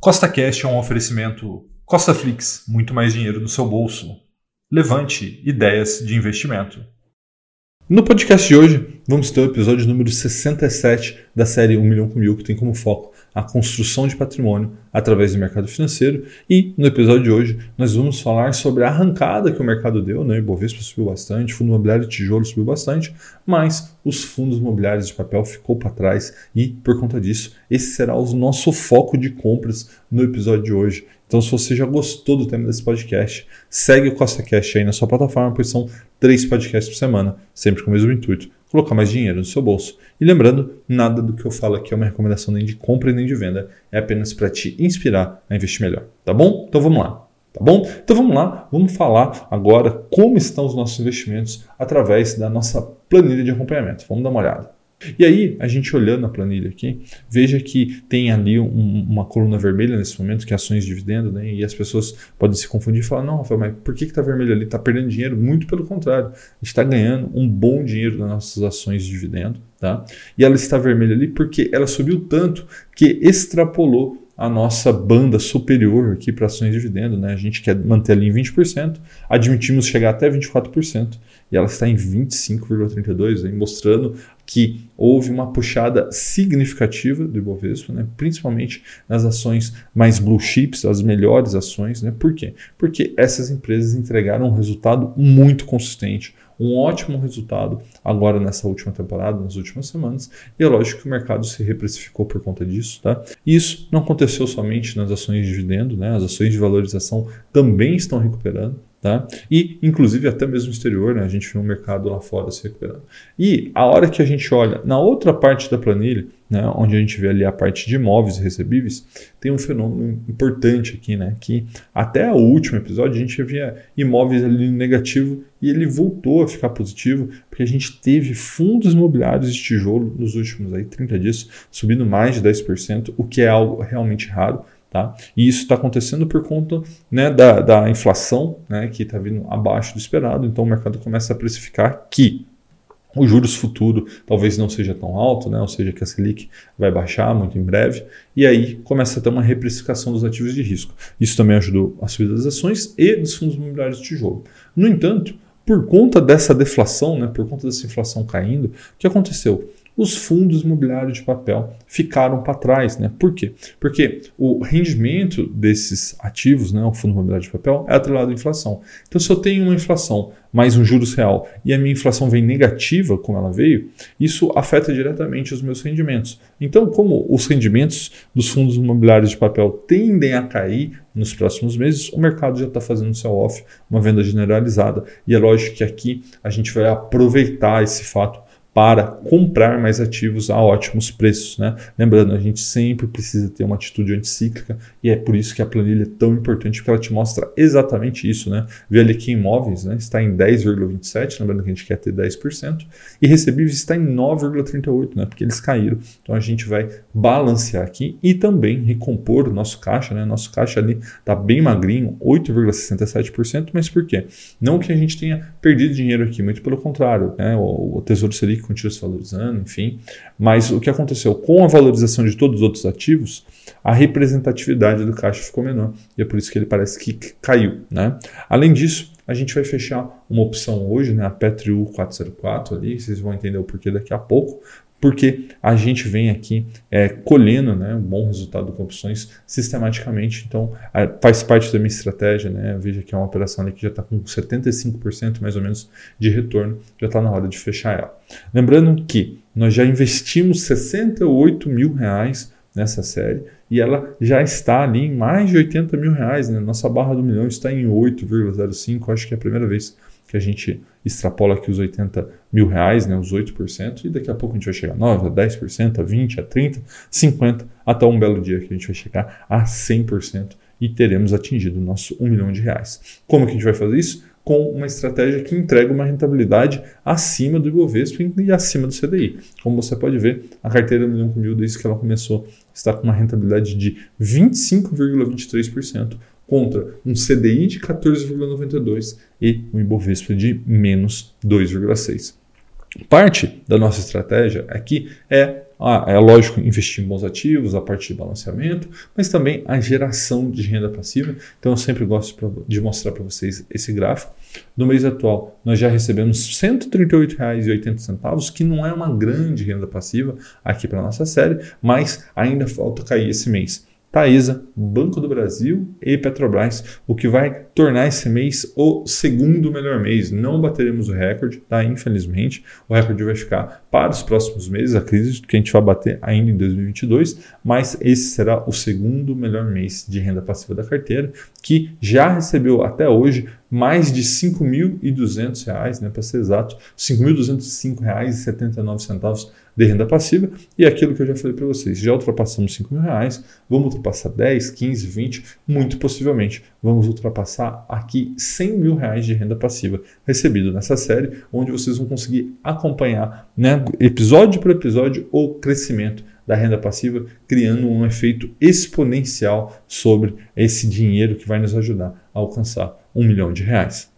Costa Cash é um oferecimento Costa Flix, muito mais dinheiro no seu bolso. Levante ideias de investimento. No podcast de hoje, vamos ter o episódio número 67 da série 1 milhão com mil, que tem como foco a construção de patrimônio através do mercado financeiro. E no episódio de hoje, nós vamos falar sobre a arrancada que o mercado deu. Né? Ibovespa subiu bastante, fundo imobiliário de tijolo subiu bastante, mas os fundos imobiliários de papel ficou para trás e, por conta disso, esse será o nosso foco de compras no episódio de hoje. Então, se você já gostou do tema desse podcast, segue o Costa Cash aí na sua plataforma, pois são três podcasts por semana, sempre com o mesmo intuito, colocar mais dinheiro no seu bolso. E lembrando, nada do que eu falo aqui é uma recomendação nem de compra nem de venda, é apenas para te inspirar a investir melhor, tá bom? Então vamos lá. Tá bom? Então vamos lá, vamos falar agora como estão os nossos investimentos através da nossa planilha de acompanhamento. Vamos dar uma olhada. E aí, a gente olhando a planilha aqui, veja que tem ali um, uma coluna vermelha nesse momento, que é ações de dividendo, né? e as pessoas podem se confundir e falar: não, Rafael, mas por que está vermelho ali? Está perdendo dinheiro? Muito pelo contrário, está ganhando um bom dinheiro nas nossas ações de dividendo, tá? E ela está vermelha ali porque ela subiu tanto que extrapolou a nossa banda superior aqui para ações de dividendo. Né? A gente quer manter ali em 20%, admitimos chegar até 24% e ela está em 25,32%, mostrando que houve uma puxada significativa do Ibovespa, né? principalmente nas ações mais blue chips, as melhores ações. Né? Por quê? Porque essas empresas entregaram um resultado muito consistente, um ótimo resultado agora nessa última temporada, nas últimas semanas, e é lógico que o mercado se reprecificou por conta disso. Tá? Isso não aconteceu somente nas ações de dividendo, né? as ações de valorização também estão recuperando. Tá? E, inclusive, até mesmo no exterior, né? a gente vê um mercado lá fora se recuperando. E a hora que a gente olha na outra parte da planilha, né? onde a gente vê ali a parte de imóveis recebíveis, tem um fenômeno importante aqui, né? que até o último episódio a gente via imóveis ali negativo e ele voltou a ficar positivo, porque a gente teve fundos imobiliários de tijolo nos últimos aí, 30 dias subindo mais de 10%, o que é algo realmente raro. Tá? E isso está acontecendo por conta né, da, da inflação, né, que está vindo abaixo do esperado, então o mercado começa a precificar que o juros futuro talvez não seja tão alto, né? ou seja, que a Selic vai baixar muito em breve, e aí começa a ter uma reprecificação dos ativos de risco. Isso também ajudou a subida das ações e dos fundos imobiliários de tijolo. No entanto, por conta dessa deflação, né, por conta dessa inflação caindo, o que aconteceu? Os fundos imobiliários de papel ficaram para trás. Né? Por quê? Porque o rendimento desses ativos, né, o fundo imobiliário de papel, é atrelado à inflação. Então, se eu tenho uma inflação mais um juros real e a minha inflação vem negativa, como ela veio, isso afeta diretamente os meus rendimentos. Então, como os rendimentos dos fundos imobiliários de papel tendem a cair nos próximos meses, o mercado já está fazendo sell off, uma venda generalizada. E é lógico que aqui a gente vai aproveitar esse fato para comprar mais ativos a ótimos preços. Né? Lembrando, a gente sempre precisa ter uma atitude anticíclica e é por isso que a planilha é tão importante, porque ela te mostra exatamente isso. Né? Vê ali que imóveis né, está em 10,27%, lembrando que a gente quer ter 10%, e recebíveis está em 9,38%, né, porque eles caíram. Então a gente vai balancear aqui e também recompor o nosso caixa. Né? Nosso caixa ali está bem magrinho, 8,67%, mas por quê? Não que a gente tenha perdido dinheiro aqui, muito pelo contrário. Né? O, o Tesouro Selic continua se valorizando, enfim. Mas o que aconteceu? Com a valorização de todos os outros ativos, a representatividade do caixa ficou menor. E é por isso que ele parece que caiu. Né? Além disso, a gente vai fechar uma opção hoje, né, a Petru 404 ali, vocês vão entender o porquê daqui a pouco, porque a gente vem aqui é, colhendo né, um bom resultado com opções sistematicamente. Então, faz parte da minha estratégia. Né? Veja que é uma operação ali que já está com 75% mais ou menos de retorno, já está na hora de fechar ela. Lembrando que nós já investimos 68 mil reais nessa série e ela já está ali em mais de 80 mil reais. Né? Nossa barra do milhão está em 8,05, acho que é a primeira vez que a gente extrapola aqui os 80 mil reais, né, os 8%, e daqui a pouco a gente vai chegar a 9%, a 10%, a 20%, a 30%, 50%, até um belo dia que a gente vai chegar a 100% e teremos atingido o nosso 1 milhão de reais. Como que a gente vai fazer isso? Com uma estratégia que entrega uma rentabilidade acima do Ibovespa e acima do CDI. Como você pode ver, a carteira do milhão com mil, desde que ela começou, está com uma rentabilidade de 25,23%, contra um CDI de 14,92 e um Ibovespa de menos 2,6. Parte da nossa estratégia aqui é ah, é lógico investir em bons ativos, a parte de balanceamento, mas também a geração de renda passiva. Então eu sempre gosto de mostrar para vocês esse gráfico. No mês atual, nós já recebemos R$ 138,80, que não é uma grande renda passiva aqui para nossa série, mas ainda falta cair esse mês. Taesa, Banco do Brasil e Petrobras, o que vai tornar esse mês o segundo melhor mês. Não bateremos o recorde, tá? Infelizmente, o recorde vai ficar para os próximos meses. Acredito que a gente vai bater ainda em 2022, mas esse será o segundo melhor mês de renda passiva da carteira, que já recebeu até hoje mais de R$ 5.200, né, para ser exato, R$ 5.205,79 de renda passiva. E aquilo que eu já falei para vocês, já ultrapassamos R$ 5.000, vamos ultrapassar 10, 15, 20, muito possivelmente vamos ultrapassar aqui 100 mil reais de renda passiva recebido nessa série, onde vocês vão conseguir acompanhar né, episódio por episódio o crescimento da renda passiva, criando um efeito exponencial sobre esse dinheiro que vai nos ajudar a alcançar um milhão de reais.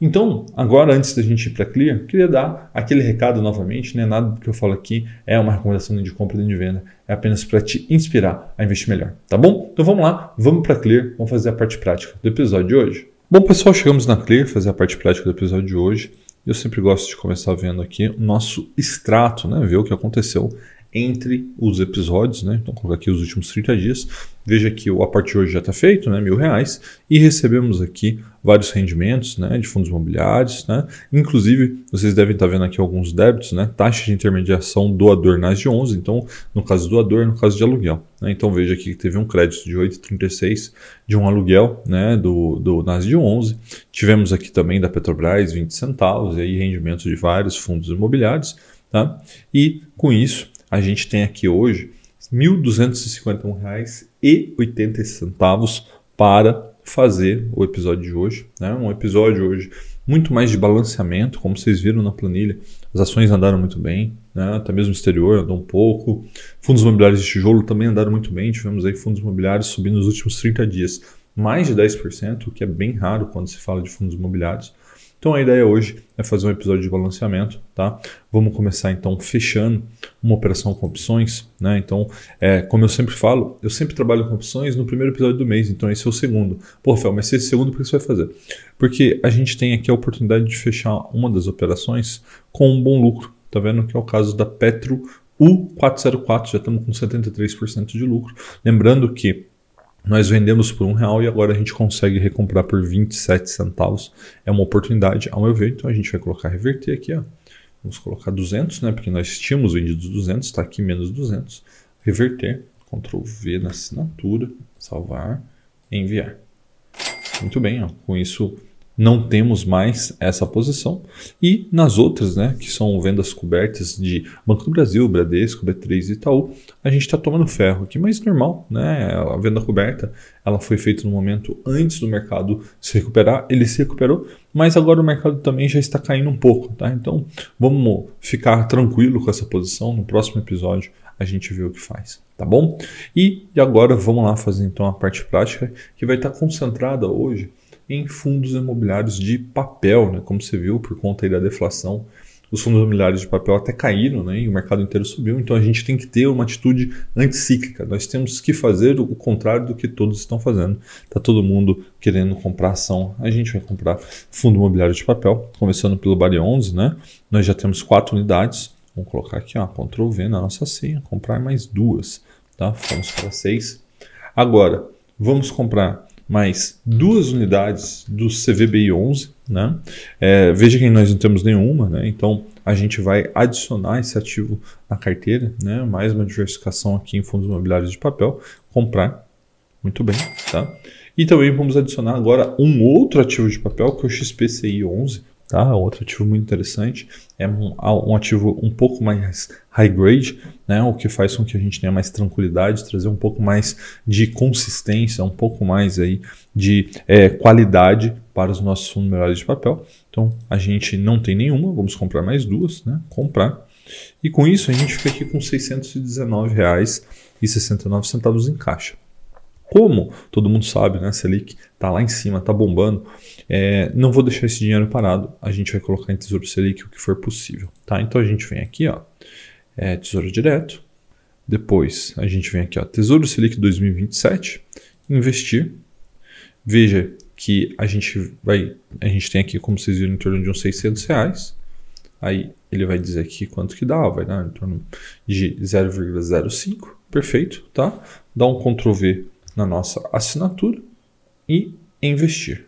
Então, agora, antes da gente ir para Clear, queria dar aquele recado novamente, né? Nada do que eu falo aqui é uma recomendação de compra nem de venda, é apenas para te inspirar a investir melhor, tá bom? Então vamos lá, vamos para Clear, vamos fazer a parte prática do episódio de hoje. Bom, pessoal, chegamos na Clear, fazer a parte prática do episódio de hoje. Eu sempre gosto de começar vendo aqui o nosso extrato, né? Ver o que aconteceu entre os episódios, né? Então, colocar aqui os últimos 30 dias. Veja que a parte de hoje já está feito, né? Mil reais. E recebemos aqui vários rendimentos, né? De fundos imobiliários, né? Inclusive, vocês devem estar tá vendo aqui alguns débitos, né? Taxa de intermediação doador NAS de 11. Então, no caso do doador, no caso de aluguel. Né? Então, veja aqui que teve um crédito de 8,36 de um aluguel, né? Do, do NAS de 11. Tivemos aqui também da Petrobras 20 centavos. E aí rendimentos de vários fundos imobiliários, tá? E com isso a gente tem aqui hoje R$ 1.251,80 para fazer o episódio de hoje. Né? Um episódio hoje muito mais de balanceamento, como vocês viram na planilha. As ações andaram muito bem, né? até mesmo o exterior andou um pouco. Fundos imobiliários de tijolo também andaram muito bem. Tivemos aí fundos imobiliários subindo nos últimos 30 dias mais de 10%, o que é bem raro quando se fala de fundos imobiliários. Então a ideia hoje é fazer um episódio de balanceamento, tá? Vamos começar então fechando uma operação com opções, né? Então, é, como eu sempre falo, eu sempre trabalho com opções no primeiro episódio do mês, então esse é o segundo. Pô, Fel, mas se esse segundo, por que você vai fazer? Porque a gente tem aqui a oportunidade de fechar uma das operações com um bom lucro, tá vendo? Que é o caso da Petro U404, já estamos com 73% de lucro. Lembrando que nós vendemos por um real e agora a gente consegue recomprar por 27 centavos. É uma oportunidade, ao meu ver. Então a gente vai colocar reverter aqui. Ó. Vamos colocar 200, né? Porque nós tínhamos vendido 200, está aqui menos 200. Reverter, Ctrl V na assinatura, salvar, enviar. Muito bem, ó. com isso não temos mais essa posição. E nas outras, né, que são vendas cobertas de Banco do Brasil, Bradesco, B3 e Itaú, a gente está tomando ferro aqui, mas normal, né? A venda coberta ela foi feita no momento antes do mercado se recuperar, ele se recuperou, mas agora o mercado também já está caindo um pouco, tá? Então vamos ficar tranquilo com essa posição. No próximo episódio a gente vê o que faz, tá bom? E, e agora vamos lá fazer então a parte prática que vai estar concentrada hoje em fundos imobiliários de papel, né? como você viu, por conta da deflação. Os fundos imobiliários de papel até caíram né? e o mercado inteiro subiu, então a gente tem que ter uma atitude anticíclica. Nós temos que fazer o contrário do que todos estão fazendo. Está todo mundo querendo comprar ação, a gente vai comprar fundo imobiliário de papel, começando pelo Bari 11, né? nós já temos quatro unidades. Vamos colocar aqui, ó, Ctrl V na nossa senha, comprar mais duas, tá? Vamos para seis. Agora, vamos comprar mais duas unidades do CVBI 11. Né? É, veja que nós não temos nenhuma, né? então a gente vai adicionar esse ativo na carteira, né? mais uma diversificação aqui em fundos imobiliários de papel, comprar. Muito bem, tá? E também vamos adicionar agora um outro ativo de papel, que é o XPCI 11, Tá? Outro ativo muito interessante é um, um, ativo um pouco mais high grade, né? o que faz com que a gente tenha mais tranquilidade, trazer um pouco mais de consistência, um pouco mais aí de é, qualidade para os nossos fundos melhores de papel. Então a gente não tem nenhuma, vamos comprar mais duas, né? comprar. E com isso a gente fica aqui com R$ 619,69 em caixa. Como todo mundo sabe, né? Selic está lá em cima, está bombando. É, não vou deixar esse dinheiro parado. A gente vai colocar em Tesouro Selic o que for possível, tá? Então a gente vem aqui, ó, é, Tesouro Direto, Depois a gente vem aqui, ó, Tesouro Selic 2027, investir. Veja que a gente vai, a gente tem aqui, como vocês viram, em torno de uns 600 reais. Aí ele vai dizer aqui quanto que dá, vai dar em torno de 0,05, perfeito, tá? Dá um Ctrl V na nossa assinatura e investir.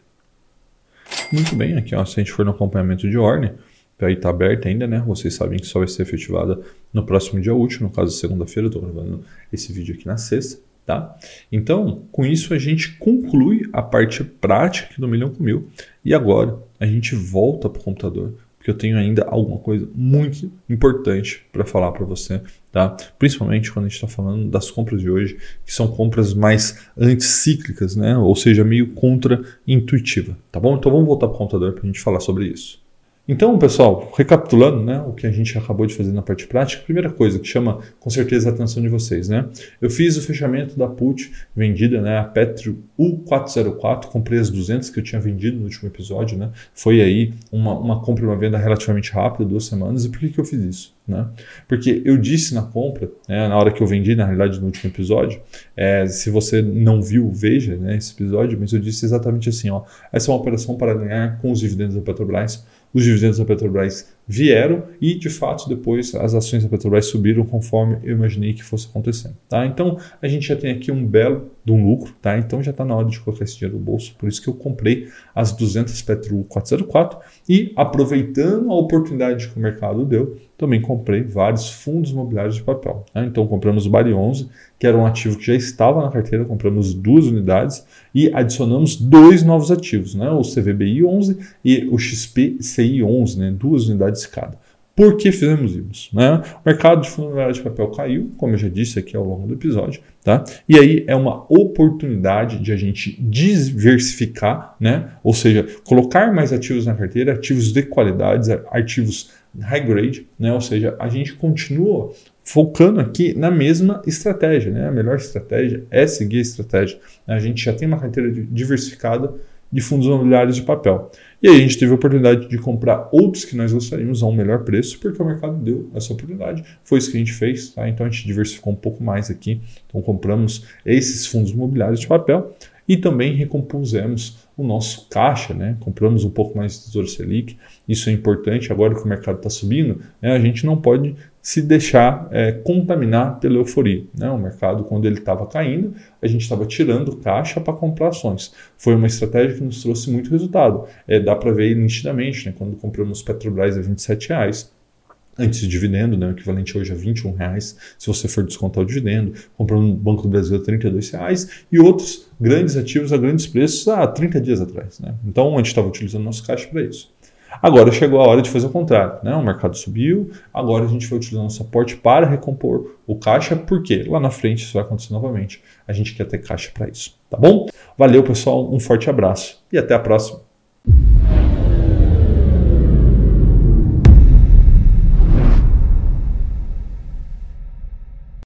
Muito bem, aqui ó, se a gente for no acompanhamento de ordem, aí está aberta ainda, né? Vocês sabem que só vai ser efetivada no próximo dia útil, no caso segunda-feira, estou gravando esse vídeo aqui na sexta, tá? Então, com isso a gente conclui a parte prática do milhão com mil e agora a gente volta para o computador porque eu tenho ainda alguma coisa muito importante para falar para você, tá? Principalmente quando a gente está falando das compras de hoje, que são compras mais anticíclicas, né? Ou seja, meio contra-intuitiva, tá bom? Então vamos voltar para o computador para a gente falar sobre isso. Então, pessoal, recapitulando né, o que a gente acabou de fazer na parte prática, primeira coisa que chama com certeza a atenção de vocês, né? Eu fiz o fechamento da put vendida, né, a Petro U404, comprei as 200 que eu tinha vendido no último episódio, né? Foi aí uma, uma compra e uma venda relativamente rápida, duas semanas. E por que, que eu fiz isso? Né? Porque eu disse na compra, né, na hora que eu vendi, na realidade no último episódio, é, se você não viu, veja né, esse episódio, mas eu disse exatamente assim: ó, essa é uma operação para ganhar com os dividendos da Petrobras os dividendos da Petrobras vieram e, de fato, depois as ações da Petrobras subiram conforme eu imaginei que fosse acontecendo. Tá? Então, a gente já tem aqui um belo de um lucro, tá? então já está na hora de colocar esse dinheiro no bolso. Por isso que eu comprei as 200 Petro 404 e, aproveitando a oportunidade que o mercado deu, também comprei vários fundos imobiliários de papel. Tá? Então, compramos o Bari 11, que era um ativo que já estava na carteira, compramos duas unidades e adicionamos dois novos ativos, né? o CVBI 11 e o XPCI 11, né? duas unidades cada. Por que fizemos isso? Né? O mercado de fundo imobiliário de papel caiu, como eu já disse aqui ao longo do episódio, tá? E aí é uma oportunidade de a gente diversificar, né? Ou seja, colocar mais ativos na carteira, ativos de qualidade, ativos high grade, né? Ou seja, a gente continua focando aqui na mesma estratégia, né? A melhor estratégia é seguir a estratégia. A gente já tem uma carteira diversificada de fundos imobiliários de papel. E aí a gente teve a oportunidade de comprar outros que nós gostaríamos a um melhor preço, porque o mercado deu essa oportunidade. Foi isso que a gente fez, tá? Então a gente diversificou um pouco mais aqui. Então compramos esses fundos imobiliários de papel e também recompusemos o nosso caixa, né? compramos um pouco mais de Tesouro Selic, isso é importante, agora que o mercado está subindo, né? a gente não pode se deixar é, contaminar pela euforia. Né? O mercado, quando ele estava caindo, a gente estava tirando caixa para comprar ações. Foi uma estratégia que nos trouxe muito resultado. É, dá para ver nitidamente, né? quando compramos Petrobras a 27 reais, antes de dividendo, né, o equivalente hoje a 21 reais, se você for descontar o dividendo, comprando no Banco do Brasil a 32 reais e outros grandes ativos a grandes preços há 30 dias atrás. Né? Então a gente estava utilizando nosso caixa para isso. Agora chegou a hora de fazer o contrário. Né? O mercado subiu, agora a gente vai utilizar nosso aporte para recompor o caixa, porque lá na frente isso vai acontecer novamente. A gente quer ter caixa para isso. Tá bom? Valeu, pessoal, um forte abraço e até a próxima.